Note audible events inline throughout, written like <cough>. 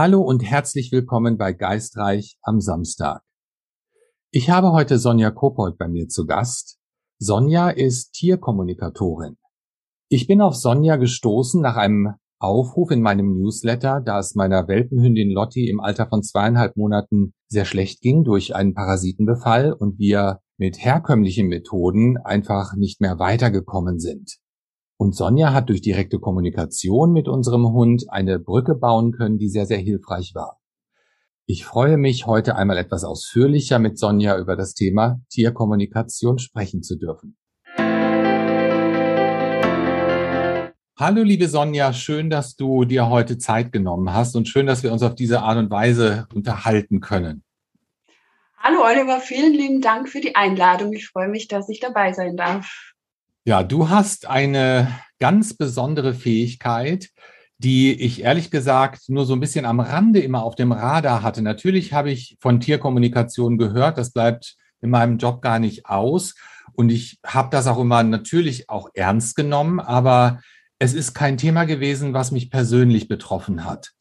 Hallo und herzlich willkommen bei Geistreich am Samstag. Ich habe heute Sonja Kopold bei mir zu Gast. Sonja ist Tierkommunikatorin. Ich bin auf Sonja gestoßen nach einem Aufruf in meinem Newsletter, da es meiner Welpenhündin Lotti im Alter von zweieinhalb Monaten sehr schlecht ging durch einen Parasitenbefall und wir mit herkömmlichen Methoden einfach nicht mehr weitergekommen sind. Und Sonja hat durch direkte Kommunikation mit unserem Hund eine Brücke bauen können, die sehr, sehr hilfreich war. Ich freue mich, heute einmal etwas ausführlicher mit Sonja über das Thema Tierkommunikation sprechen zu dürfen. Hallo, liebe Sonja, schön, dass du dir heute Zeit genommen hast und schön, dass wir uns auf diese Art und Weise unterhalten können. Hallo, Oliver, vielen lieben Dank für die Einladung. Ich freue mich, dass ich dabei sein darf. Ja, du hast eine ganz besondere Fähigkeit, die ich ehrlich gesagt nur so ein bisschen am Rande immer auf dem Radar hatte. Natürlich habe ich von Tierkommunikation gehört, das bleibt in meinem Job gar nicht aus. Und ich habe das auch immer natürlich auch ernst genommen, aber es ist kein Thema gewesen, was mich persönlich betroffen hat,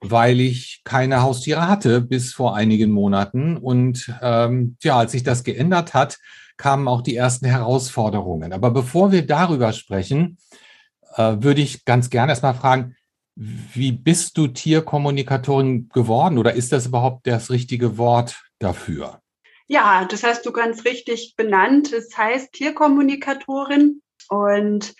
weil ich keine Haustiere hatte bis vor einigen Monaten. Und ähm, ja, als sich das geändert hat, kamen auch die ersten Herausforderungen. Aber bevor wir darüber sprechen, äh, würde ich ganz gerne erstmal fragen, wie bist du Tierkommunikatorin geworden oder ist das überhaupt das richtige Wort dafür? Ja, das hast du ganz richtig benannt. Es heißt Tierkommunikatorin und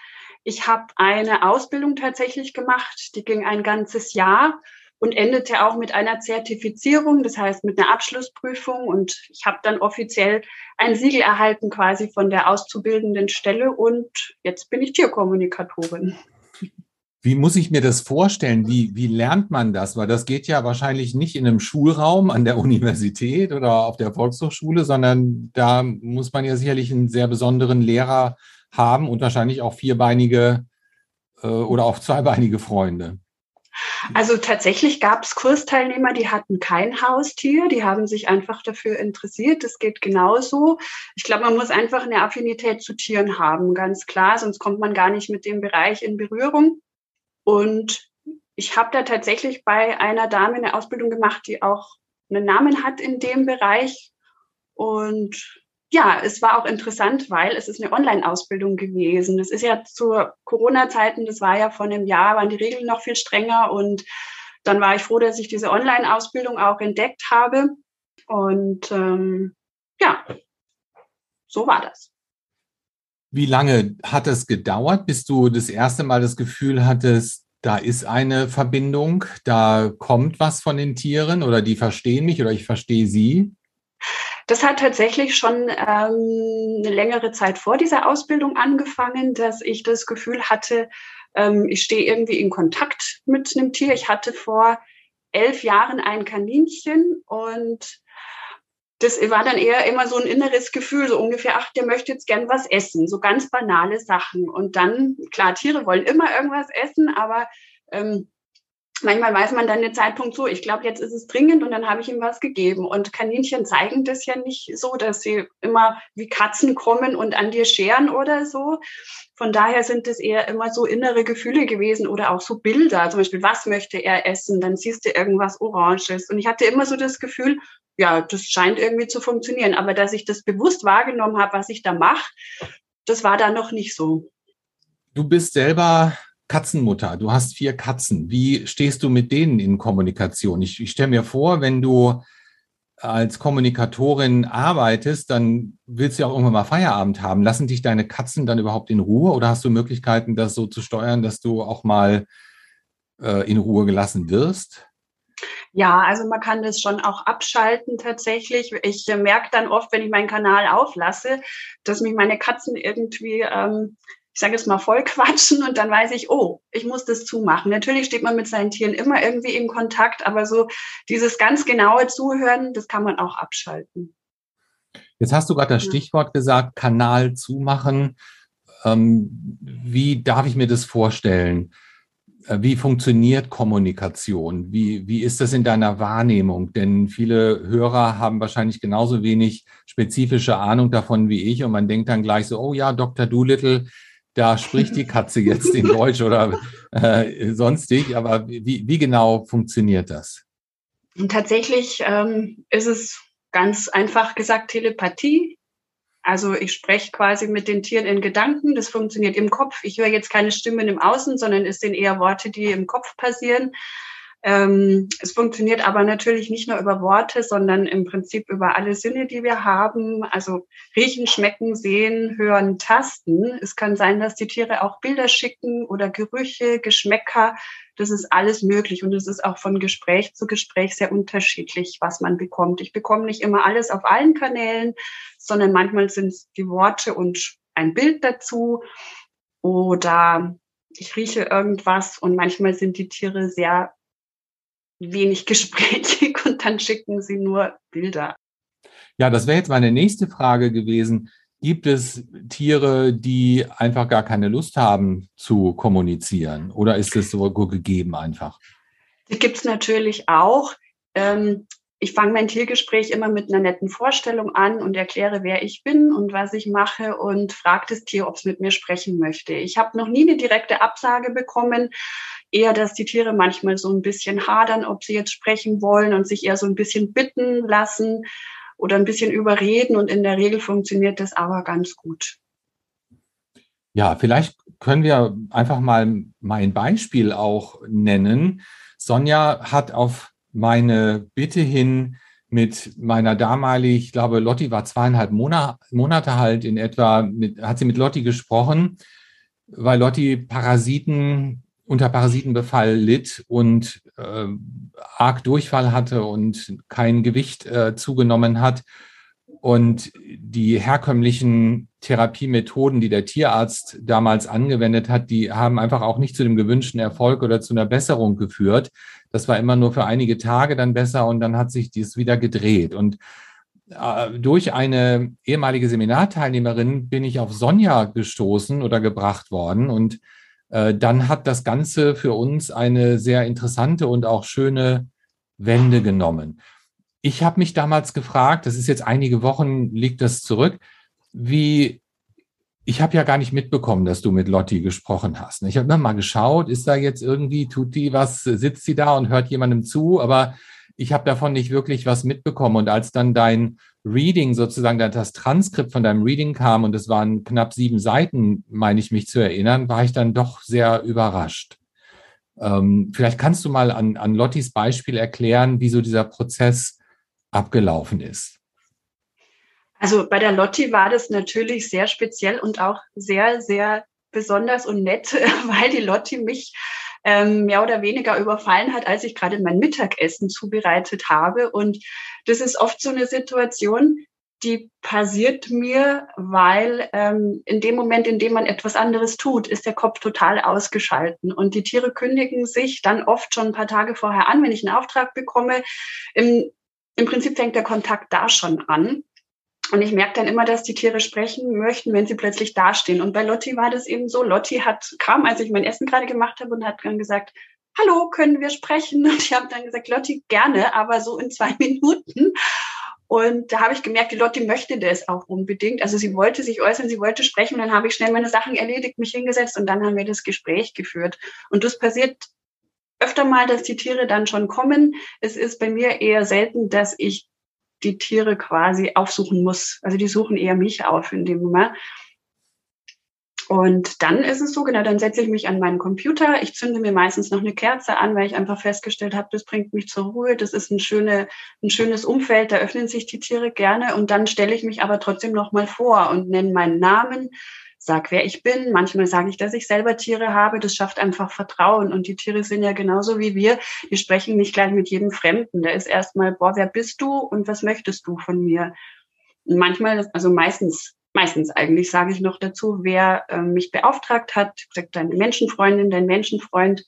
ich habe eine Ausbildung tatsächlich gemacht, die ging ein ganzes Jahr und endete auch mit einer Zertifizierung, das heißt mit einer Abschlussprüfung. Und ich habe dann offiziell ein Siegel erhalten quasi von der auszubildenden Stelle und jetzt bin ich Tierkommunikatorin. Wie muss ich mir das vorstellen? Wie, wie lernt man das? Weil das geht ja wahrscheinlich nicht in einem Schulraum an der Universität oder auf der Volkshochschule, sondern da muss man ja sicherlich einen sehr besonderen Lehrer haben und wahrscheinlich auch vierbeinige äh, oder auch zweibeinige Freunde. Also tatsächlich gab es Kursteilnehmer, die hatten kein Haustier, die haben sich einfach dafür interessiert. Das geht genauso. Ich glaube, man muss einfach eine Affinität zu Tieren haben, ganz klar, sonst kommt man gar nicht mit dem Bereich in Berührung. Und ich habe da tatsächlich bei einer Dame eine Ausbildung gemacht, die auch einen Namen hat in dem Bereich. Und ja, es war auch interessant, weil es ist eine Online-Ausbildung gewesen. Das ist ja zu Corona-Zeiten, das war ja vor einem Jahr, waren die Regeln noch viel strenger und dann war ich froh, dass ich diese Online-Ausbildung auch entdeckt habe. Und ähm, ja, so war das. Wie lange hat es gedauert, bis du das erste Mal das Gefühl hattest, da ist eine Verbindung, da kommt was von den Tieren oder die verstehen mich oder ich verstehe sie? Das hat tatsächlich schon ähm, eine längere Zeit vor dieser Ausbildung angefangen, dass ich das Gefühl hatte, ähm, ich stehe irgendwie in Kontakt mit einem Tier. Ich hatte vor elf Jahren ein Kaninchen und das war dann eher immer so ein inneres Gefühl, so ungefähr, ach, der möchte jetzt gern was essen, so ganz banale Sachen. Und dann, klar, Tiere wollen immer irgendwas essen, aber ähm, manchmal weiß man dann den Zeitpunkt so, ich glaube, jetzt ist es dringend und dann habe ich ihm was gegeben. Und Kaninchen zeigen das ja nicht so, dass sie immer wie Katzen kommen und an dir scheren oder so. Von daher sind es eher immer so innere Gefühle gewesen oder auch so Bilder. Zum Beispiel, was möchte er essen? Dann siehst du irgendwas Oranges. Und ich hatte immer so das Gefühl, ja, das scheint irgendwie zu funktionieren. Aber dass ich das bewusst wahrgenommen habe, was ich da mache, das war da noch nicht so. Du bist selber Katzenmutter, du hast vier Katzen. Wie stehst du mit denen in Kommunikation? Ich, ich stelle mir vor, wenn du als Kommunikatorin arbeitest, dann willst du ja auch irgendwann mal Feierabend haben. Lassen dich deine Katzen dann überhaupt in Ruhe oder hast du Möglichkeiten, das so zu steuern, dass du auch mal äh, in Ruhe gelassen wirst? Ja, also man kann das schon auch abschalten tatsächlich. Ich merke dann oft, wenn ich meinen Kanal auflasse, dass mich meine Katzen irgendwie ähm, ich sage es mal, voll quatschen und dann weiß ich, oh, ich muss das zumachen. Natürlich steht man mit seinen Tieren immer irgendwie in Kontakt, aber so dieses ganz genaue Zuhören, das kann man auch abschalten. Jetzt hast du gerade das Stichwort gesagt, Kanal zumachen. Ähm, wie darf ich mir das vorstellen? Äh, wie funktioniert Kommunikation? Wie, wie ist das in deiner Wahrnehmung? Denn viele Hörer haben wahrscheinlich genauso wenig spezifische Ahnung davon wie ich und man denkt dann gleich so, oh ja, Dr. Doolittle, da spricht die Katze jetzt in Deutsch oder äh, sonstig. Aber wie, wie genau funktioniert das? Tatsächlich ähm, ist es ganz einfach gesagt Telepathie. Also ich spreche quasi mit den Tieren in Gedanken. Das funktioniert im Kopf. Ich höre jetzt keine Stimmen im Außen, sondern es sind eher Worte, die im Kopf passieren. Ähm, es funktioniert aber natürlich nicht nur über Worte, sondern im Prinzip über alle Sinne, die wir haben. Also riechen, schmecken, sehen, hören, tasten. Es kann sein, dass die Tiere auch Bilder schicken oder Gerüche, Geschmäcker. Das ist alles möglich und es ist auch von Gespräch zu Gespräch sehr unterschiedlich, was man bekommt. Ich bekomme nicht immer alles auf allen Kanälen, sondern manchmal sind es die Worte und ein Bild dazu oder ich rieche irgendwas und manchmal sind die Tiere sehr wenig gesprächig <laughs> und dann schicken sie nur Bilder. Ja, das wäre jetzt meine nächste Frage gewesen. Gibt es Tiere, die einfach gar keine Lust haben zu kommunizieren? Oder ist es so gegeben einfach? Die gibt es natürlich auch. Ähm, ich fange mein Tiergespräch immer mit einer netten Vorstellung an und erkläre, wer ich bin und was ich mache und frage das Tier, ob es mit mir sprechen möchte. Ich habe noch nie eine direkte Absage bekommen, eher, dass die Tiere manchmal so ein bisschen hadern, ob sie jetzt sprechen wollen und sich eher so ein bisschen bitten lassen oder ein bisschen überreden. Und in der Regel funktioniert das aber ganz gut. Ja, vielleicht können wir einfach mal mein Beispiel auch nennen. Sonja hat auf meine Bitte hin mit meiner damalig, ich glaube, Lotti war zweieinhalb Monate halt in etwa, mit, hat sie mit Lotti gesprochen, weil Lotti Parasiten unter Parasitenbefall litt und äh, arg Durchfall hatte und kein Gewicht äh, zugenommen hat. Und die herkömmlichen Therapiemethoden, die der Tierarzt damals angewendet hat, die haben einfach auch nicht zu dem gewünschten Erfolg oder zu einer Besserung geführt. Das war immer nur für einige Tage dann besser und dann hat sich dies wieder gedreht. Und äh, durch eine ehemalige Seminarteilnehmerin bin ich auf Sonja gestoßen oder gebracht worden und äh, dann hat das Ganze für uns eine sehr interessante und auch schöne Wende genommen. Ich habe mich damals gefragt, das ist jetzt einige Wochen, liegt das zurück, wie, ich habe ja gar nicht mitbekommen, dass du mit Lotti gesprochen hast. Ich habe mal geschaut, ist da jetzt irgendwie, tut die was, sitzt sie da und hört jemandem zu, aber ich habe davon nicht wirklich was mitbekommen. Und als dann dein Reading sozusagen, das Transkript von deinem Reading kam und es waren knapp sieben Seiten, meine ich mich zu erinnern, war ich dann doch sehr überrascht. Ähm, vielleicht kannst du mal an, an Lottis Beispiel erklären, wie so dieser Prozess abgelaufen ist. Also bei der Lotti war das natürlich sehr speziell und auch sehr, sehr besonders und nett, <laughs> weil die Lotti mich ähm, mehr oder weniger überfallen hat, als ich gerade mein Mittagessen zubereitet habe. Und das ist oft so eine Situation, die passiert mir, weil ähm, in dem Moment, in dem man etwas anderes tut, ist der Kopf total ausgeschalten. Und die Tiere kündigen sich dann oft schon ein paar Tage vorher an, wenn ich einen Auftrag bekomme. Im, im Prinzip fängt der Kontakt da schon an. Und ich merke dann immer, dass die Tiere sprechen möchten, wenn sie plötzlich dastehen. Und bei Lotti war das eben so. Lotti hat kam, als ich mein Essen gerade gemacht habe und hat dann gesagt, hallo, können wir sprechen? Und ich habe dann gesagt, Lotti, gerne, aber so in zwei <laughs> Minuten. Und da habe ich gemerkt, die Lotti möchte das auch unbedingt. Also sie wollte sich äußern, sie wollte sprechen. Und dann habe ich schnell meine Sachen erledigt, mich hingesetzt und dann haben wir das Gespräch geführt. Und das passiert öfter mal, dass die Tiere dann schon kommen. Es ist bei mir eher selten, dass ich die Tiere quasi aufsuchen muss. Also die suchen eher mich auf in dem Moment. Und dann ist es so, genau, dann setze ich mich an meinen Computer. Ich zünde mir meistens noch eine Kerze an, weil ich einfach festgestellt habe, das bringt mich zur Ruhe. Das ist ein, schöne, ein schönes Umfeld, da öffnen sich die Tiere gerne. Und dann stelle ich mich aber trotzdem noch mal vor und nenne meinen Namen, sag, wer ich bin. Manchmal sage ich, dass ich selber Tiere habe. Das schafft einfach Vertrauen. Und die Tiere sind ja genauso wie wir. Die sprechen nicht gleich mit jedem Fremden. Da ist erstmal, boah, wer bist du und was möchtest du von mir? Und manchmal, also meistens, meistens eigentlich sage ich noch dazu, wer äh, mich beauftragt hat, gesagt, deine Menschenfreundin, dein Menschenfreund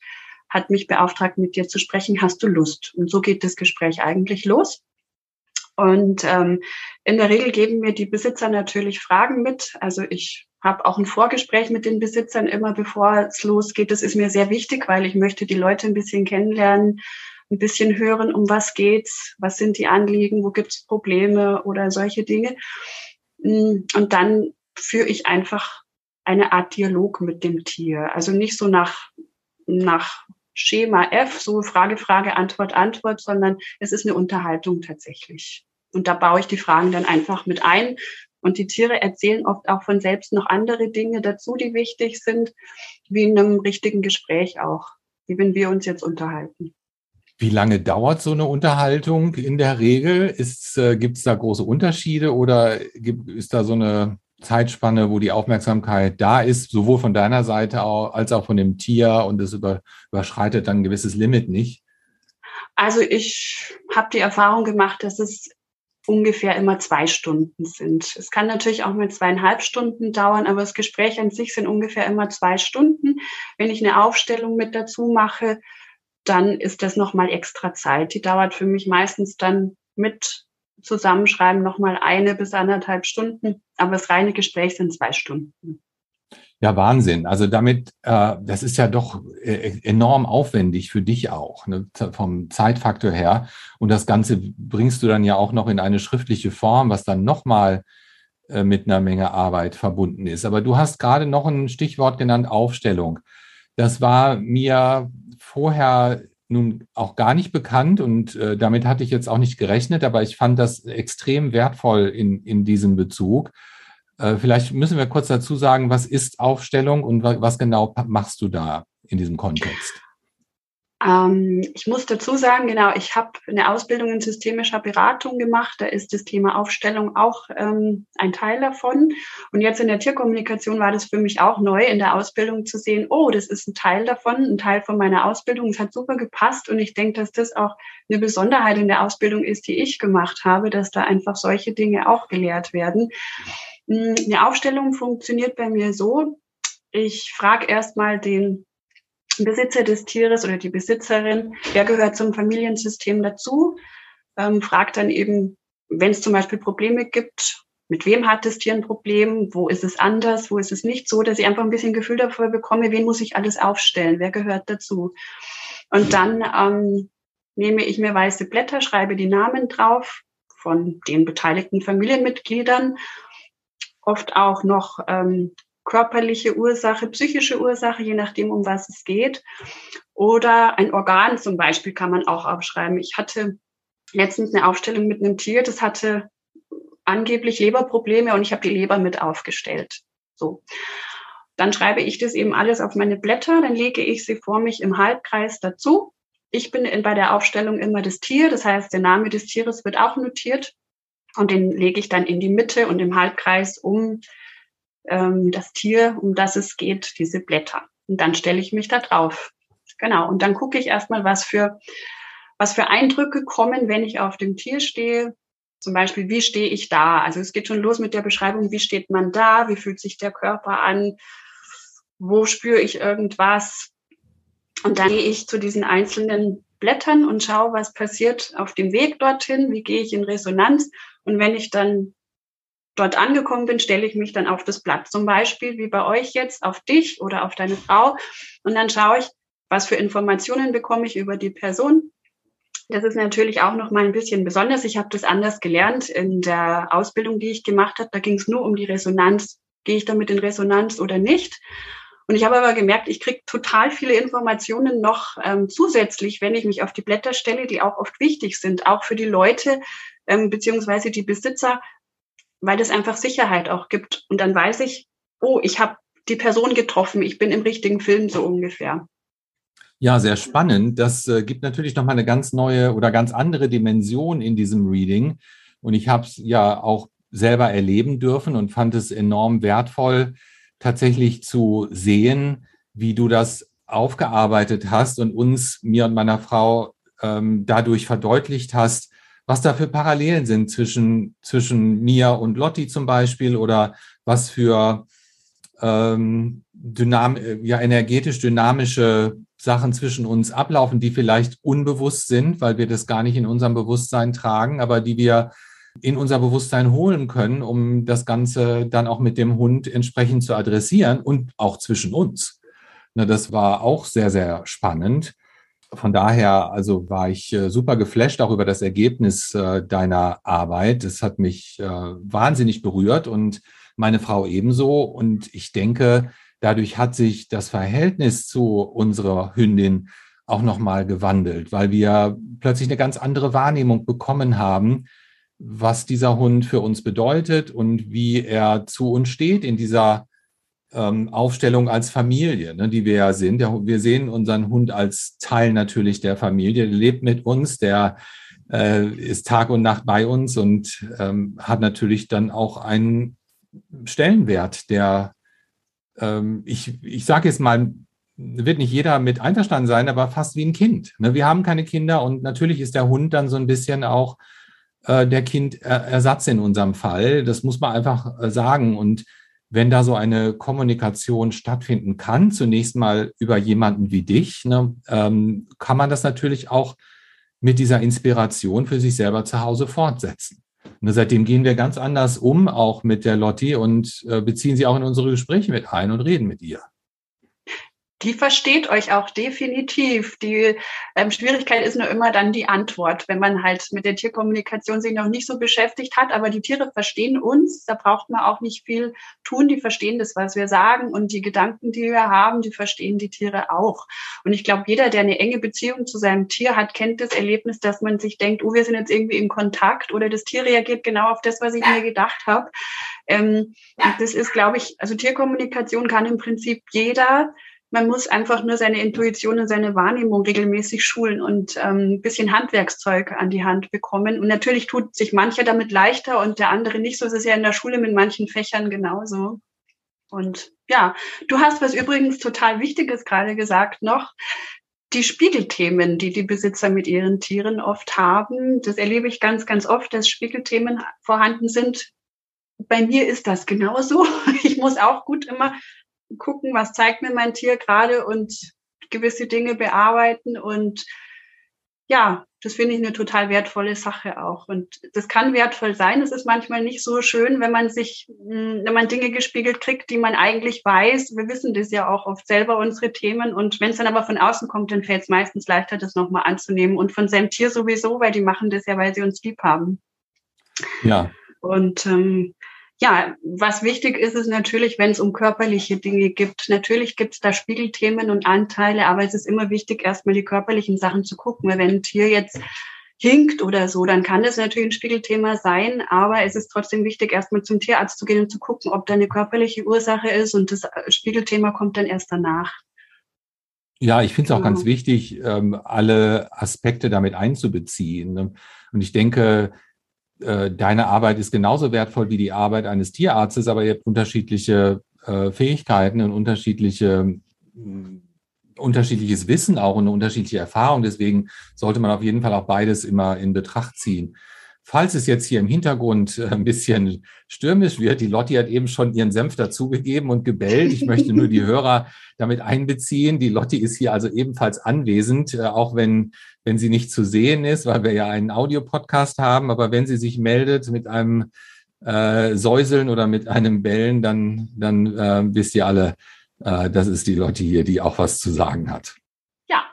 hat mich beauftragt, mit dir zu sprechen. Hast du Lust? Und so geht das Gespräch eigentlich los. Und ähm, in der Regel geben mir die Besitzer natürlich Fragen mit. Also ich habe auch ein Vorgespräch mit den Besitzern immer, bevor es losgeht. Das ist mir sehr wichtig, weil ich möchte die Leute ein bisschen kennenlernen, ein bisschen hören, um was geht's, was sind die Anliegen, wo gibt's Probleme oder solche Dinge. Mm, und dann führe ich einfach eine Art Dialog mit dem Tier. Also nicht so nach, nach Schema F, so Frage, Frage, Antwort, Antwort, sondern es ist eine Unterhaltung tatsächlich. Und da baue ich die Fragen dann einfach mit ein. Und die Tiere erzählen oft auch von selbst noch andere Dinge dazu, die wichtig sind, wie in einem richtigen Gespräch auch, wie wenn wir uns jetzt unterhalten. Wie lange dauert so eine Unterhaltung in der Regel? äh, Gibt es da große Unterschiede oder gibt, ist da so eine Zeitspanne, wo die Aufmerksamkeit da ist, sowohl von deiner Seite als auch von dem Tier und es über, überschreitet dann ein gewisses Limit nicht? Also ich habe die Erfahrung gemacht, dass es ungefähr immer zwei Stunden sind. Es kann natürlich auch mal zweieinhalb Stunden dauern, aber das Gespräch an sich sind ungefähr immer zwei Stunden. Wenn ich eine Aufstellung mit dazu mache, dann ist das nochmal extra Zeit. Die dauert für mich meistens dann mit Zusammenschreiben nochmal eine bis anderthalb Stunden, aber das reine Gespräch sind zwei Stunden. Ja, Wahnsinn. Also damit, äh, das ist ja doch äh, enorm aufwendig für dich auch, ne, vom Zeitfaktor her. Und das Ganze bringst du dann ja auch noch in eine schriftliche Form, was dann nochmal äh, mit einer Menge Arbeit verbunden ist. Aber du hast gerade noch ein Stichwort genannt, Aufstellung. Das war mir vorher nun auch gar nicht bekannt und äh, damit hatte ich jetzt auch nicht gerechnet, aber ich fand das extrem wertvoll in, in diesem Bezug. Äh, vielleicht müssen wir kurz dazu sagen, was ist Aufstellung und was genau machst du da in diesem Kontext? Ähm, ich muss dazu sagen, genau, ich habe eine Ausbildung in systemischer Beratung gemacht. Da ist das Thema Aufstellung auch ähm, ein Teil davon. Und jetzt in der Tierkommunikation war das für mich auch neu, in der Ausbildung zu sehen, oh, das ist ein Teil davon, ein Teil von meiner Ausbildung. Es hat super gepasst. Und ich denke, dass das auch eine Besonderheit in der Ausbildung ist, die ich gemacht habe, dass da einfach solche Dinge auch gelehrt werden. Hm, eine Aufstellung funktioniert bei mir so. Ich frage erstmal den Besitzer des Tieres oder die Besitzerin, wer gehört zum Familiensystem dazu, ähm, fragt dann eben, wenn es zum Beispiel Probleme gibt, mit wem hat das Tier ein Problem, wo ist es anders, wo ist es nicht so, dass ich einfach ein bisschen Gefühl dafür bekomme, wen muss ich alles aufstellen, wer gehört dazu. Und dann ähm, nehme ich mir weiße Blätter, schreibe die Namen drauf von den beteiligten Familienmitgliedern, oft auch noch ähm, körperliche Ursache, psychische Ursache, je nachdem, um was es geht. Oder ein Organ zum Beispiel kann man auch aufschreiben. Ich hatte letztens eine Aufstellung mit einem Tier, das hatte angeblich Leberprobleme und ich habe die Leber mit aufgestellt. So. Dann schreibe ich das eben alles auf meine Blätter, dann lege ich sie vor mich im Halbkreis dazu. Ich bin in, bei der Aufstellung immer das Tier, das heißt, der Name des Tieres wird auch notiert und den lege ich dann in die Mitte und im Halbkreis um ähm, das Tier, um das es geht, diese Blätter. Und dann stelle ich mich da drauf. Genau. Und dann gucke ich erstmal, was für, was für Eindrücke kommen, wenn ich auf dem Tier stehe. Zum Beispiel, wie stehe ich da? Also es geht schon los mit der Beschreibung, wie steht man da? Wie fühlt sich der Körper an? Wo spüre ich irgendwas? Und dann gehe ich zu diesen einzelnen Blättern und schaue, was passiert auf dem Weg dorthin, wie gehe ich in Resonanz. Und wenn ich dann dort angekommen bin, stelle ich mich dann auf das Blatt. Zum Beispiel wie bei euch jetzt auf dich oder auf deine Frau. Und dann schaue ich, was für Informationen bekomme ich über die Person. Das ist natürlich auch noch mal ein bisschen besonders. Ich habe das anders gelernt in der Ausbildung, die ich gemacht habe. Da ging es nur um die Resonanz. Gehe ich damit in Resonanz oder nicht? Und ich habe aber gemerkt, ich kriege total viele Informationen noch ähm, zusätzlich, wenn ich mich auf die Blätter stelle, die auch oft wichtig sind, auch für die Leute ähm, beziehungsweise die Besitzer, weil es einfach Sicherheit auch gibt. Und dann weiß ich, oh, ich habe die Person getroffen, ich bin im richtigen Film so ungefähr. Ja, sehr spannend. Das äh, gibt natürlich nochmal eine ganz neue oder ganz andere Dimension in diesem Reading. Und ich habe es ja auch selber erleben dürfen und fand es enorm wertvoll, tatsächlich zu sehen, wie du das aufgearbeitet hast und uns, mir und meiner Frau, ähm, dadurch verdeutlicht hast, was da für Parallelen sind zwischen, zwischen mir und Lotti zum Beispiel oder was für ähm, dynam ja, energetisch dynamische Sachen zwischen uns ablaufen, die vielleicht unbewusst sind, weil wir das gar nicht in unserem Bewusstsein tragen, aber die wir in unser Bewusstsein holen können, um das Ganze dann auch mit dem Hund entsprechend zu adressieren und auch zwischen uns. Na, das war auch sehr, sehr spannend von daher, also war ich äh, super geflasht auch über das Ergebnis äh, deiner Arbeit. Es hat mich äh, wahnsinnig berührt und meine Frau ebenso. Und ich denke, dadurch hat sich das Verhältnis zu unserer Hündin auch nochmal gewandelt, weil wir plötzlich eine ganz andere Wahrnehmung bekommen haben, was dieser Hund für uns bedeutet und wie er zu uns steht in dieser ähm, Aufstellung als Familie, ne, die wir ja sind. Wir sehen unseren Hund als Teil natürlich der Familie, der lebt mit uns, der äh, ist Tag und Nacht bei uns und ähm, hat natürlich dann auch einen Stellenwert, der, ähm, ich, ich sage jetzt mal, wird nicht jeder mit einverstanden sein, aber fast wie ein Kind. Ne? Wir haben keine Kinder und natürlich ist der Hund dann so ein bisschen auch äh, der Kindersatz in unserem Fall. Das muss man einfach äh, sagen. Und wenn da so eine Kommunikation stattfinden kann, zunächst mal über jemanden wie dich, ne, ähm, kann man das natürlich auch mit dieser Inspiration für sich selber zu Hause fortsetzen. Und seitdem gehen wir ganz anders um, auch mit der Lotti und äh, beziehen sie auch in unsere Gespräche mit ein und reden mit ihr die versteht euch auch definitiv. Die ähm, Schwierigkeit ist nur immer dann die Antwort, wenn man halt mit der Tierkommunikation sich noch nicht so beschäftigt hat. Aber die Tiere verstehen uns. Da braucht man auch nicht viel tun. Die verstehen das, was wir sagen. Und die Gedanken, die wir haben, die verstehen die Tiere auch. Und ich glaube, jeder, der eine enge Beziehung zu seinem Tier hat, kennt das Erlebnis, dass man sich denkt, oh, wir sind jetzt irgendwie in Kontakt oder das Tier reagiert genau auf das, was ich mir gedacht habe. Ähm, das ist, glaube ich, also Tierkommunikation kann im Prinzip jeder man muss einfach nur seine Intuition und seine Wahrnehmung regelmäßig schulen und ähm, ein bisschen Handwerkszeug an die Hand bekommen. Und natürlich tut sich mancher damit leichter und der andere nicht so. Es ist ja in der Schule mit manchen Fächern genauso. Und ja, du hast was übrigens total Wichtiges gerade gesagt noch. Die Spiegelthemen, die die Besitzer mit ihren Tieren oft haben, das erlebe ich ganz, ganz oft, dass Spiegelthemen vorhanden sind. Bei mir ist das genauso. <laughs> Ich muss auch gut immer gucken, was zeigt mir mein Tier gerade und gewisse Dinge bearbeiten. Und ja, das finde ich eine total wertvolle Sache auch. Und das kann wertvoll sein. Es ist manchmal nicht so schön, wenn man sich, hm, wenn man Dinge gespiegelt kriegt, die man eigentlich weiß. Wir wissen das ja auch oft selber, unsere Themen. Und wenn es dann aber von außen kommt, dann fällt es meistens leichter, das nochmal anzunehmen. Und von seinem Tier sowieso, weil die machen das ja, weil sie uns lieb haben. Ja. Und ähm, ja, was wichtig ist, ist natürlich, wenn es um körperliche Dinge gibt. Natürlich gibt es da Spiegelthemen und Anteile, aber es ist immer wichtig, erstmal die körperlichen Sachen zu gucken. Weil wenn ein Tier jetzt hinkt oder so, dann kann das natürlich ein Spiegelthema sein, aber es ist trotzdem wichtig, erstmal zum Tierarzt zu gehen und zu gucken, ob da eine körperliche Ursache ist und das Spiegelthema kommt dann erst danach. Ja, ich finde es auch genau. ganz wichtig, ähm, alle Aspekte damit einzubeziehen. Und ich denke, äh, deine Arbeit ist genauso wertvoll wie die Arbeit eines Tierarztes, aber ihr habt unterschiedliche äh, Fähigkeiten und unterschiedliche mm, unterschiedliches Wissen auch und eine unterschiedliche Erfahrung. Deswegen sollte man auf jeden Fall auch beides immer in Betracht ziehen. Falls es jetzt hier im Hintergrund äh, ein bisschen stürmisch wird, die Lotti hat eben schon ihren Senf dazugegeben und gebellt. Ich möchte nur die Hörer damit einbeziehen. Die Lotti ist hier also ebenfalls anwesend, äh, auch wenn, wenn sie nicht zu sehen ist, weil wir ja einen Audiopodcast haben. Aber wenn sie sich meldet mit einem äh, Säuseln oder mit einem Bellen, dann, dann äh, wisst ihr alle, äh, das ist die Lotti hier, die auch was zu sagen hat. Ja.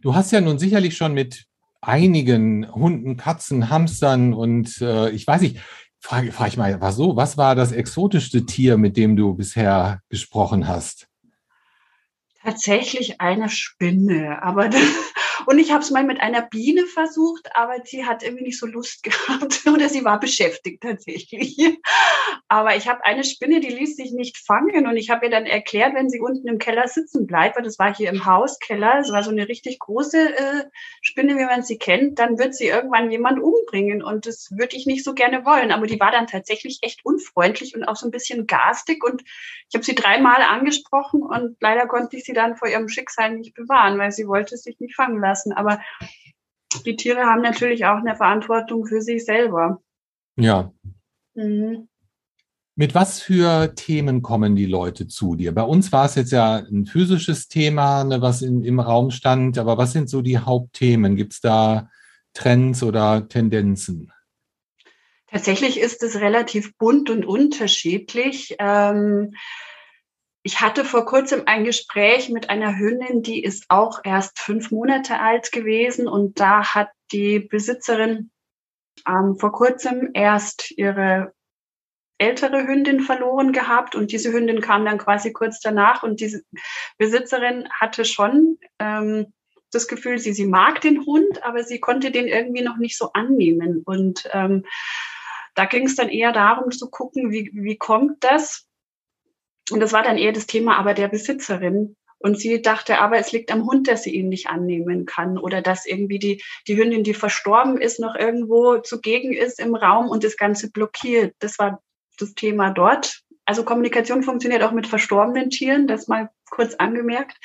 du hast ja nun sicherlich schon mit einigen Hunden, Katzen, Hamstern und äh, ich weiß nicht, frage, frage ich mal, was so, was war das exotischste Tier, mit dem du bisher gesprochen hast? Tatsächlich eine Spinne, aber <laughs> das, und ich habe es mal mit einer Biene versucht, aber sie hat irgendwie nicht so Lust <laughs> gehabt oder sie war beschäftigt tatsächlich. Aber ich habe eine Spinne, die ließ sich nicht fangen und ich habe ihr dann erklärt, wenn sie unten im Keller sitzen bleibt, weil das war hier im Hauskeller, es war so eine richtig große äh, Spinne, wie man sie kennt, dann wird sie irgendwann jemand umbringen und das würde ich nicht so gerne wollen. Aber die war dann tatsächlich echt unfreundlich und auch so ein bisschen garstig und ich habe sie dreimal angesprochen und leider konnte ich sie dann vor ihrem Schicksal nicht bewahren, weil sie wollte sich nicht fangen lassen. Aber die Tiere haben natürlich auch eine Verantwortung für sich selber. Ja. Mhm. Mit was für Themen kommen die Leute zu dir? Bei uns war es jetzt ja ein physisches Thema, ne, was in, im Raum stand, aber was sind so die Hauptthemen? Gibt es da Trends oder Tendenzen? Tatsächlich ist es relativ bunt und unterschiedlich. Ähm, ich hatte vor kurzem ein Gespräch mit einer Hündin, die ist auch erst fünf Monate alt gewesen und da hat die Besitzerin ähm, vor kurzem erst ihre ältere Hündin verloren gehabt und diese Hündin kam dann quasi kurz danach und diese Besitzerin hatte schon ähm, das Gefühl, sie, sie mag den Hund, aber sie konnte den irgendwie noch nicht so annehmen. Und ähm, da ging es dann eher darum zu gucken, wie, wie kommt das? Und das war dann eher das Thema aber der Besitzerin. Und sie dachte aber, es liegt am Hund, dass sie ihn nicht annehmen kann oder dass irgendwie die, die Hündin, die verstorben ist, noch irgendwo zugegen ist im Raum und das Ganze blockiert. Das war das Thema dort. Also Kommunikation funktioniert auch mit verstorbenen Tieren, das mal kurz angemerkt.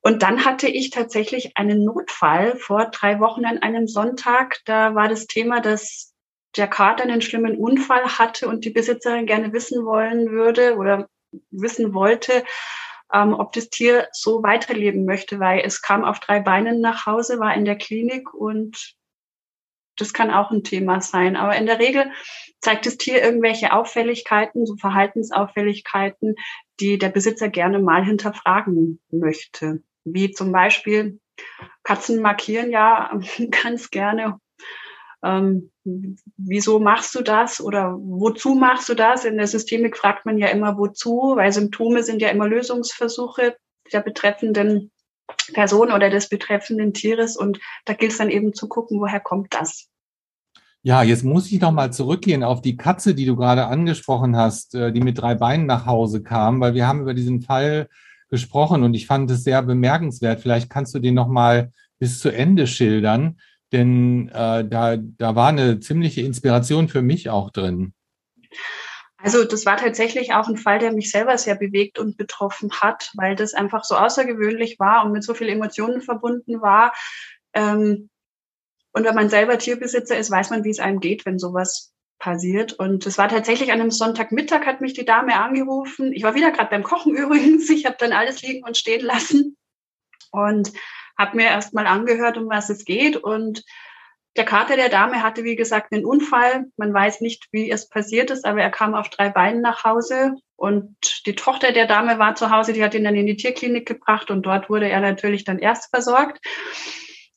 Und dann hatte ich tatsächlich einen Notfall vor drei Wochen an einem Sonntag. Da war das Thema, dass der Kater einen schlimmen Unfall hatte und die Besitzerin gerne wissen wollen würde oder wissen wollte, ähm, ob das Tier so weiterleben möchte, weil es kam auf drei Beinen nach Hause, war in der Klinik und das kann auch ein Thema sein. Aber in der Regel zeigt das Tier irgendwelche Auffälligkeiten, so Verhaltensauffälligkeiten, die der Besitzer gerne mal hinterfragen möchte. Wie zum Beispiel Katzen markieren ja <laughs> ganz gerne. Ähm, wieso machst du das oder wozu machst du das? In der Systemik fragt man ja immer wozu, weil Symptome sind ja immer Lösungsversuche der betreffenden Person oder des betreffenden Tieres und da gilt es dann eben zu gucken, woher kommt das. Ja, jetzt muss ich noch mal zurückgehen auf die Katze, die du gerade angesprochen hast, äh, die mit drei Beinen nach Hause kam, weil wir haben über diesen Fall gesprochen und ich fand es sehr bemerkenswert. Vielleicht kannst du den noch mal bis zu Ende schildern, denn äh, da, da war eine ziemliche Inspiration für mich auch drin. Also das war tatsächlich auch ein Fall, der mich selber sehr bewegt und betroffen hat, weil das einfach so außergewöhnlich war und mit so vielen Emotionen verbunden war. Ähm, und wenn man selber Tierbesitzer ist, weiß man, wie es einem geht, wenn sowas passiert. Und es war tatsächlich an einem Sonntagmittag, hat mich die Dame angerufen. Ich war wieder gerade beim Kochen <laughs> übrigens. Ich habe dann alles liegen und stehen lassen und habe mir erst mal angehört, um was es geht. Und der Kater der Dame hatte, wie gesagt, einen Unfall. Man weiß nicht, wie es passiert ist, aber er kam auf drei Beinen nach Hause. Und die Tochter der Dame war zu Hause, die hat ihn dann in die Tierklinik gebracht und dort wurde er natürlich dann erst versorgt.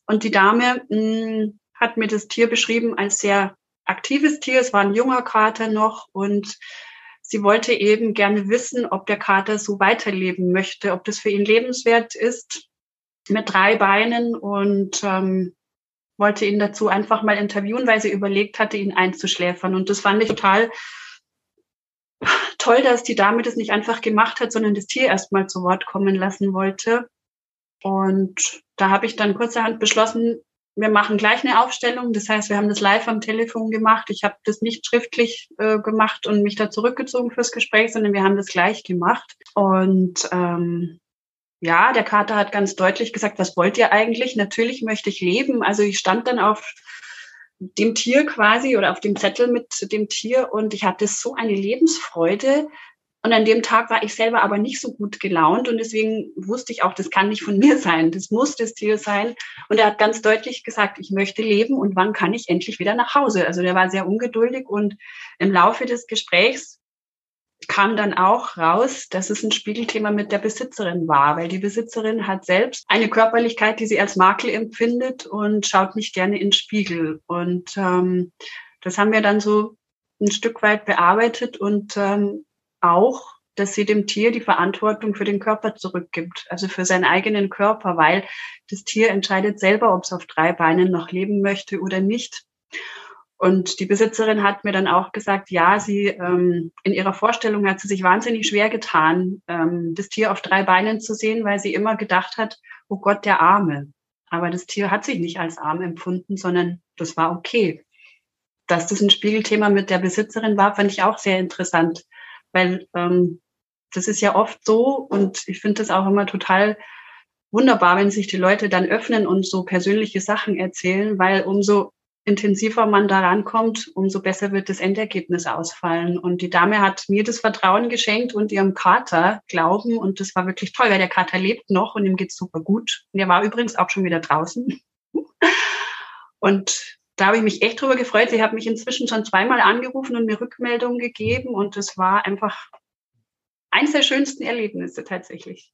Und die Dame mh, hm, hat mir das Tier beschrieben als sehr aktives Tier. Es war ein junger Kater noch und sie wollte eben gerne wissen, ob der Kater so weiterleben möchte, ob das für ihn lebenswert ist mit drei Beinen und ähm, wollte ihn dazu einfach mal interviewen, weil sie überlegt hatte, ihn einzuschläfern. Und das fand ich total toll, dass die Dame das nicht einfach gemacht hat, sondern das Tier erstmal zu Wort kommen lassen wollte. Und da habe ich dann kurzerhand beschlossen, wir machen gleich eine Aufstellung. Das heißt, wir haben das live am Telefon gemacht. Ich habe das nicht schriftlich äh, gemacht und mich da zurückgezogen fürs Gespräch, sondern wir haben das gleich gemacht. Und ähm, ja, der Kater hat ganz deutlich gesagt, was wollt ihr eigentlich? Natürlich möchte ich leben. Also ich stand dann auf dem Tier quasi oder auf dem Zettel mit dem Tier und ich hatte so eine Lebensfreude, und an dem Tag war ich selber aber nicht so gut gelaunt und deswegen wusste ich auch, das kann nicht von <laughs> mir sein, das muss das Tier sein. Und er hat ganz deutlich gesagt, ich möchte leben und wann kann ich endlich wieder nach Hause? Also der war sehr ungeduldig und im Laufe des Gesprächs kam dann auch raus, dass es ein Spiegelthema mit der Besitzerin war, weil die Besitzerin hat selbst eine Körperlichkeit, die sie als Makel empfindet und schaut nicht gerne in Spiegel. Und ähm, das haben wir dann so ein Stück weit bearbeitet und ähm, auch, dass sie dem Tier die Verantwortung für den Körper zurückgibt, also für seinen eigenen Körper, weil das Tier entscheidet selber, ob es auf drei Beinen noch leben möchte oder nicht. Und die Besitzerin hat mir dann auch gesagt, ja, sie ähm, in ihrer Vorstellung hat sie sich wahnsinnig schwer getan, ähm, das Tier auf drei Beinen zu sehen, weil sie immer gedacht hat, oh Gott, der Arme. Aber das Tier hat sich nicht als arm empfunden, sondern das war okay. Dass das ein Spiegelthema mit der Besitzerin war, fand ich auch sehr interessant weil ähm, das ist ja oft so und ich finde das auch immer total wunderbar, wenn sich die Leute dann öffnen und so persönliche Sachen erzählen, weil umso intensiver man daran kommt, umso besser wird das Endergebnis ausfallen. Und die Dame hat mir das Vertrauen geschenkt und ihrem Kater Glauben. Und das war wirklich toll, weil der Kater lebt noch und ihm geht's super gut. Und er war übrigens auch schon wieder draußen. <laughs> Und da habe ich mich echt drüber gefreut. Sie hat mich inzwischen schon zweimal angerufen und mir Rückmeldungen gegeben und es war einfach eines der schönsten Erlebnisse tatsächlich.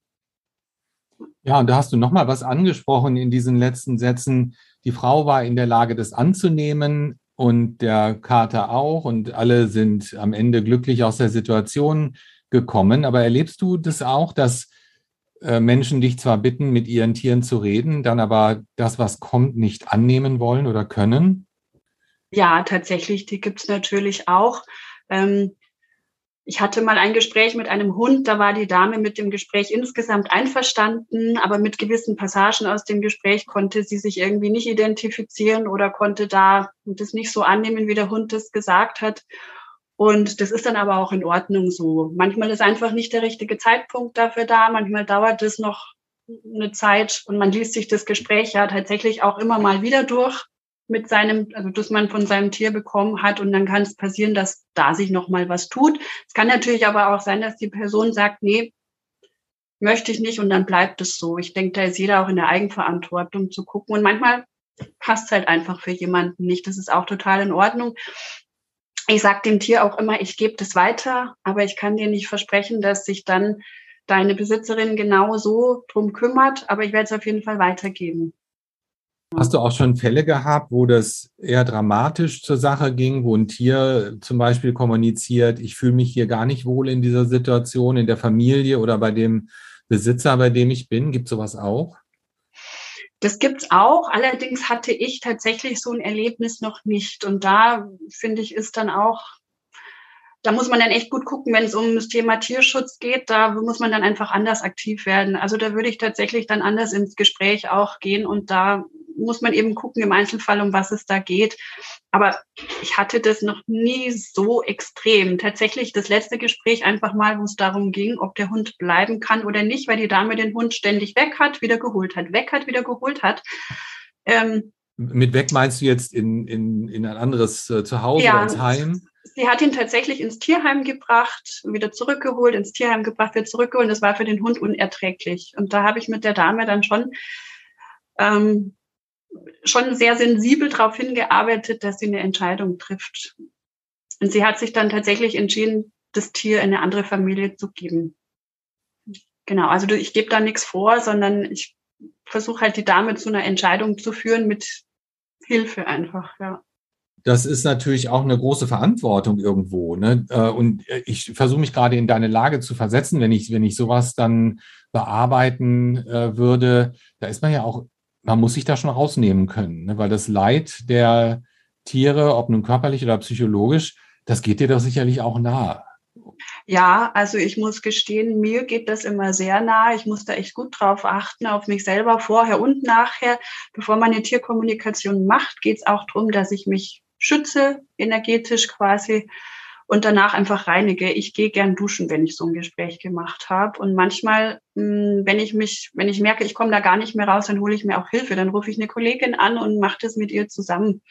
Ja, und da hast du nochmal was angesprochen in diesen letzten Sätzen. Die Frau war in der Lage, das anzunehmen und der Kater auch und alle sind am Ende glücklich aus der Situation gekommen. Aber erlebst du das auch, dass äh, Menschen dich zwar bitten, mit ihren Tieren zu reden, dann aber das, was kommt, nicht annehmen wollen oder können? Ja, tatsächlich, die gibt es natürlich auch. Ähm, ich hatte mal ein Gespräch mit einem Hund, da war die Dame mit dem Gespräch insgesamt einverstanden, aber mit gewissen Passagen aus dem Gespräch konnte sie sich irgendwie nicht identifizieren oder konnte da das nicht so annehmen, wie der Hund das gesagt hat. Und das ist dann aber auch in Ordnung so. Manchmal ist einfach nicht der richtige Zeitpunkt dafür da, manchmal dauert es noch eine Zeit und man liest sich das Gespräch ja tatsächlich auch immer mal wieder durch mit seinem, also das man von seinem Tier bekommen hat und dann kann es passieren, dass da sich noch mal was tut. Es kann natürlich aber auch sein, dass die Person sagt, nee, möchte ich nicht und dann bleibt es so. Ich denke, da ist jeder auch in der Eigenverantwortung zu gucken und manchmal passt es halt einfach für jemanden nicht. Das ist auch total in Ordnung. Ich sage dem Tier auch immer, ich gebe das weiter, aber ich kann dir nicht versprechen, dass sich dann deine Besitzerin genau so drum kümmert, aber ich werde es auf jeden Fall weitergeben. Hast du auch schon Fälle gehabt, wo das eher dramatisch zur Sache ging, wo ein Tier zum Beispiel kommuniziert, ich fühle mich hier gar nicht wohl in dieser Situation, in der Familie oder bei dem Besitzer, bei dem ich bin? Gibt sowas auch? Das gibt's auch. Allerdings hatte ich tatsächlich so ein Erlebnis noch nicht. Und da finde ich, ist dann auch, da muss man dann echt gut gucken, wenn es um das Thema Tierschutz geht. Da muss man dann einfach anders aktiv werden. Also da würde ich tatsächlich dann anders ins Gespräch auch gehen und da muss man eben gucken im Einzelfall, um was es da geht. Aber ich hatte das noch nie so extrem. Tatsächlich das letzte Gespräch einfach mal, wo es darum ging, ob der Hund bleiben kann oder nicht, weil die Dame den Hund ständig weg hat, wieder geholt hat, weg hat, wieder geholt hat. Ähm, Mit weg meinst du jetzt in, in, in ein anderes äh, Zuhause ja, oder ins Heim? Sie hat ihn tatsächlich ins Tierheim gebracht, wieder zurückgeholt, ins Tierheim gebracht, wieder zurückgeholt. Das war für den Hund unerträglich. Und da habe ich mit der Dame dann schon ähm, schon sehr sensibel darauf hingearbeitet, dass sie eine Entscheidung trifft. Und sie hat sich dann tatsächlich entschieden, das Tier in eine andere Familie zu geben. Genau, also ich gebe da nichts vor, sondern ich versuche halt die Dame zu einer Entscheidung zu führen mit Hilfe einfach, ja. Das ist natürlich auch eine große Verantwortung irgendwo. Ne? Äh, und ich versuche mich gerade in deine Lage zu versetzen, wenn ich, wenn ich sowas dann bearbeiten äh, würde. Da ist man ja auch man muss sich da schon rausnehmen können, ne? weil das Leid der Tiere, ob nun körperlich oder psychologisch, das geht dir doch sicherlich auch nahe. Ja, also ich muss gestehen, mir geht das immer sehr nahe. Ich muss da echt gut drauf achten, auf mich selber vorher und nachher. Bevor man eine Tierkommunikation macht, geht es auch darum, dass ich mich schütze, energetisch quasi und danach einfach reinige. Ich gehe gern duschen, wenn ich so ein Gespräch gemacht habe. Und manchmal, hm, wenn ich mich, wenn ich merke, ich komme da gar nicht mehr raus, dann hole ich mir auch Hilfe. Dann rufe ich eine Kollegin an und mache das mit ihr zusammen.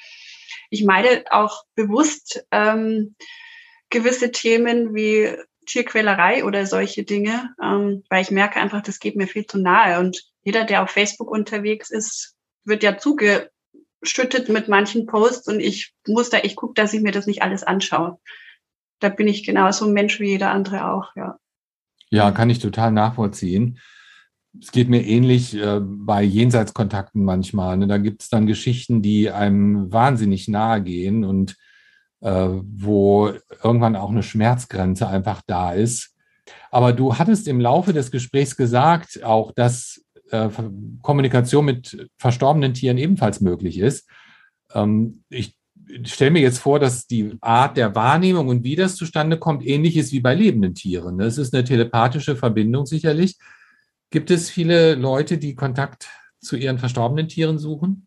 Ich meide auch bewusst ähm, gewisse Themen wie Tierquälerei oder solche Dinge, ähm, weil ich merke einfach, das geht mir viel zu nahe. Und jeder, der auf Facebook unterwegs ist, wird ja zugeschüttet mit manchen Posts und ich muss da echt gucken, dass ich mir das nicht alles anschaue da bin ich genauso ein Mensch wie jeder andere auch, ja. Ja, kann ich total nachvollziehen. Es geht mir ähnlich äh, bei Jenseitskontakten manchmal. Ne? Da gibt es dann Geschichten, die einem wahnsinnig nahe gehen und äh, wo irgendwann auch eine Schmerzgrenze einfach da ist. Aber du hattest im Laufe des Gesprächs gesagt, auch dass äh, Kommunikation mit verstorbenen Tieren ebenfalls möglich ist. Ähm, ich stelle mir jetzt vor, dass die Art der Wahrnehmung und wie das zustande kommt, ähnlich ist wie bei lebenden Tieren. Es ist eine telepathische Verbindung sicherlich. Gibt es viele Leute, die Kontakt zu ihren verstorbenen Tieren suchen?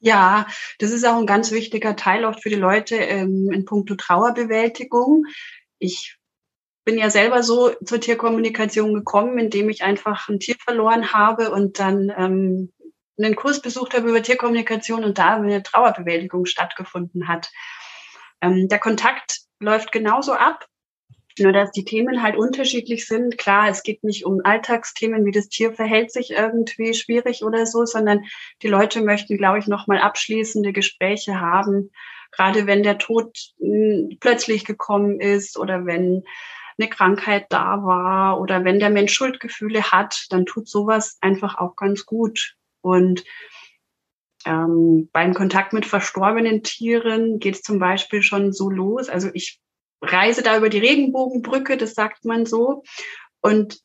Ja, das ist auch ein ganz wichtiger Teil auch für die Leute ähm, in puncto Trauerbewältigung. Ich bin ja selber so zur Tierkommunikation gekommen, indem ich einfach ein Tier verloren habe und dann ähm, einen Kurs besucht habe über Tierkommunikation und da eine Trauerbewältigung stattgefunden hat. Ähm, der Kontakt läuft genauso ab, nur dass die Themen halt unterschiedlich sind. Klar, es geht nicht um Alltagsthemen, wie das Tier verhält sich irgendwie schwierig oder so, sondern die Leute möchten, glaube ich, nochmal abschließende Gespräche haben. Gerade wenn der Tod hm, plötzlich gekommen ist oder wenn eine Krankheit da war oder wenn der Mensch Schuldgefühle hat, dann tut sowas einfach auch ganz gut. Und Ähm, beim Kontakt mit verstorbenen Tieren geht es zum Beispiel schon so los. Also ich reise da über die Regenbogenbrücke, das sagt man so. Und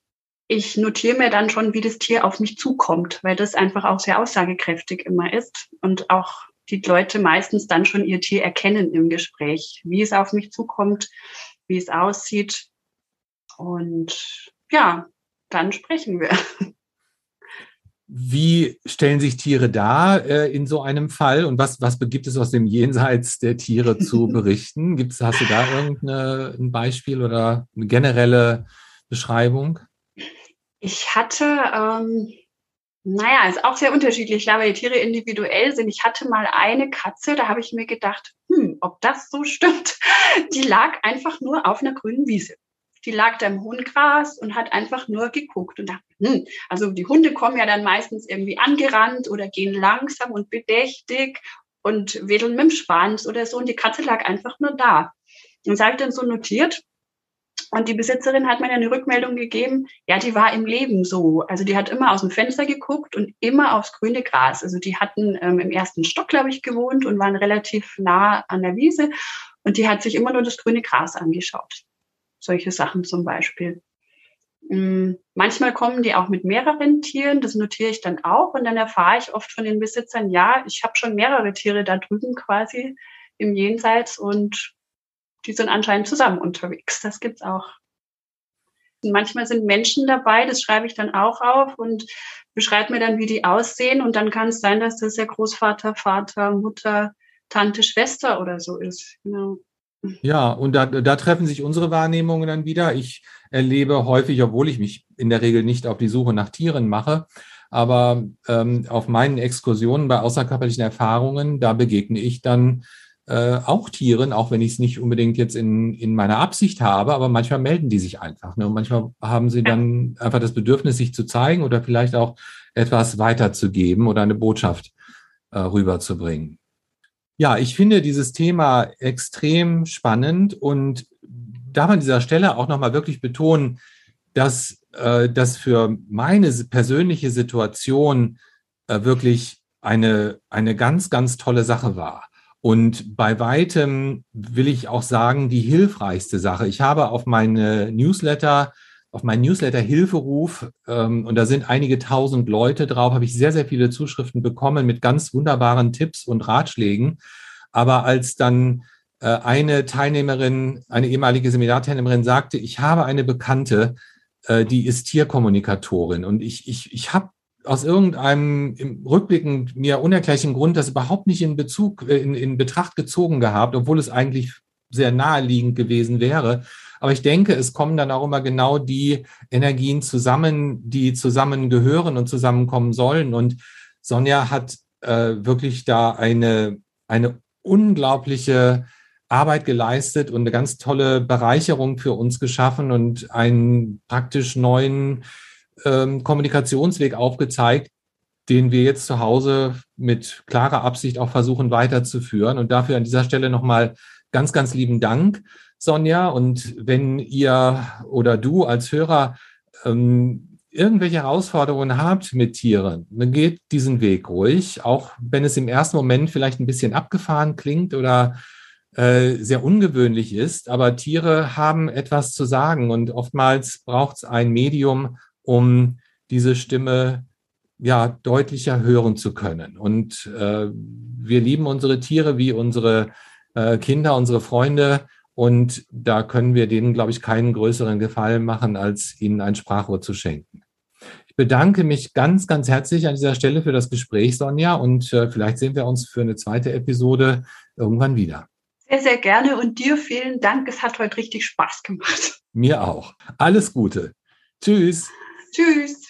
ich notiere mir dann schon, wie das Tier auf mich zukommt, weil das einfach auch sehr aussagekräftig immer ist und auch die Leute meistens dann schon ihr Tier erkennen im Gespräch, wie es auf mich zukommt, wie es aussieht. Und ja, dann sprechen wir. Wie stellen sich Tiere dar äh, in so einem Fall und was, was gibt es aus dem Jenseits der Tiere zu <laughs> berichten? Gibt's, hast du da irgendein Beispiel oder eine generelle Beschreibung? Ich hatte, ähm, naja, ist auch sehr unterschiedlich, ich glaube, die Tiere individuell sind. Ich hatte mal eine Katze, da habe ich mir gedacht, hm, ob das so stimmt. Die lag einfach nur auf einer grünen Wiese die lag da im hohen Gras und hat einfach nur geguckt und dachte, hm, also die Hunde kommen ja dann meistens irgendwie angerannt oder gehen langsam und bedächtig und wedeln mit dem Schwanz oder so und die Katze lag einfach nur da. Und das habe ich dann so notiert. Und die Besitzerin hat mir eine Rückmeldung gegeben, ja, die war im Leben so. Also die hat immer aus dem Fenster geguckt und immer aufs grüne Gras. Also die hatten ähm, im ersten Stock, glaube ich, gewohnt und waren relativ nah an der Wiese. Und die hat sich immer nur das grüne Gras angeschaut solche Sachen zum Beispiel. Mm, manchmal kommen die auch mit mehreren Tieren, das notiere ich dann auch und dann erfahre ich oft von den Besitzern, ja, ich habe schon mehrere Tiere da drüben quasi im Jenseits und die sind anscheinend zusammen unterwegs. Das gibt's auch. Und manchmal sind Menschen dabei, das schreibe ich dann auch auf und beschreibe mir dann, wie die aussehen und dann kann es sein, dass das der Großvater, Vater, Mutter, Tante, Schwester oder so ist. Genau. Ja, und da, da treffen sich unsere Wahrnehmungen dann wieder. Ich erlebe häufig, obwohl ich mich in der Regel nicht auf die Suche nach Tieren mache, aber ähm, auf meinen Exkursionen bei außerkörperlichen Erfahrungen, da begegne ich dann äh, auch Tieren, auch wenn ich es nicht unbedingt jetzt in, in meiner Absicht habe, aber manchmal melden die sich einfach. Ne? Und manchmal haben sie dann einfach das Bedürfnis, sich zu zeigen oder vielleicht auch etwas weiterzugeben oder eine Botschaft äh, rüberzubringen. Ja, ich finde dieses Thema extrem spannend und darf an dieser Stelle auch nochmal wirklich betonen, dass äh, das für meine persönliche Situation äh, wirklich eine, eine ganz, ganz tolle Sache war. Und bei weitem will ich auch sagen, die hilfreichste Sache. Ich habe auf meine Newsletter auf meinen Newsletter-Hilferuf, ähm, und da sind einige tausend Leute drauf, habe ich sehr, sehr viele Zuschriften bekommen mit ganz wunderbaren Tipps und Ratschlägen. Aber als dann äh, eine Teilnehmerin, eine ehemalige Seminarteilnehmerin sagte, ich habe eine Bekannte, äh, die ist Tierkommunikatorin und ich, ich, ich habe aus irgendeinem im Rückblicken mir unerklärlichen Grund das überhaupt nicht in Bezug, äh, in, in Betracht gezogen gehabt, obwohl es eigentlich sehr naheliegend gewesen wäre. Aber ich denke, es kommen dann auch immer genau die Energien zusammen, die zusammengehören und zusammenkommen sollen. Und Sonja hat äh, wirklich da eine, eine unglaubliche Arbeit geleistet und eine ganz tolle Bereicherung für uns geschaffen und einen praktisch neuen ähm, Kommunikationsweg aufgezeigt, den wir jetzt zu Hause mit klarer Absicht auch versuchen weiterzuführen. Und dafür an dieser Stelle nochmal ganz, ganz lieben Dank. Sonja. Und wenn ihr oder du als Hörer ähm, irgendwelche Herausforderungen habt mit Tieren, dann geht diesen Weg ruhig, auch wenn es im ersten Moment vielleicht ein bisschen abgefahren klingt oder äh, sehr ungewöhnlich ist. Aber Tiere haben etwas zu sagen und oftmals braucht es ein Medium, um diese Stimme ja deutlicher hören zu können. Und äh, wir lieben unsere Tiere wie unsere äh, Kinder, unsere Freunde. Und da können wir denen, glaube ich, keinen größeren Gefallen machen, als ihnen ein Sprachrohr zu schenken. Ich bedanke mich ganz, ganz herzlich an dieser Stelle für das Gespräch, Sonja. Und äh, vielleicht sehen wir uns für eine zweite Episode irgendwann wieder. Sehr, sehr gerne. Und dir vielen Dank. Es hat heute richtig Spaß gemacht. Mir auch. Alles Gute. Tschüss. Tschüss.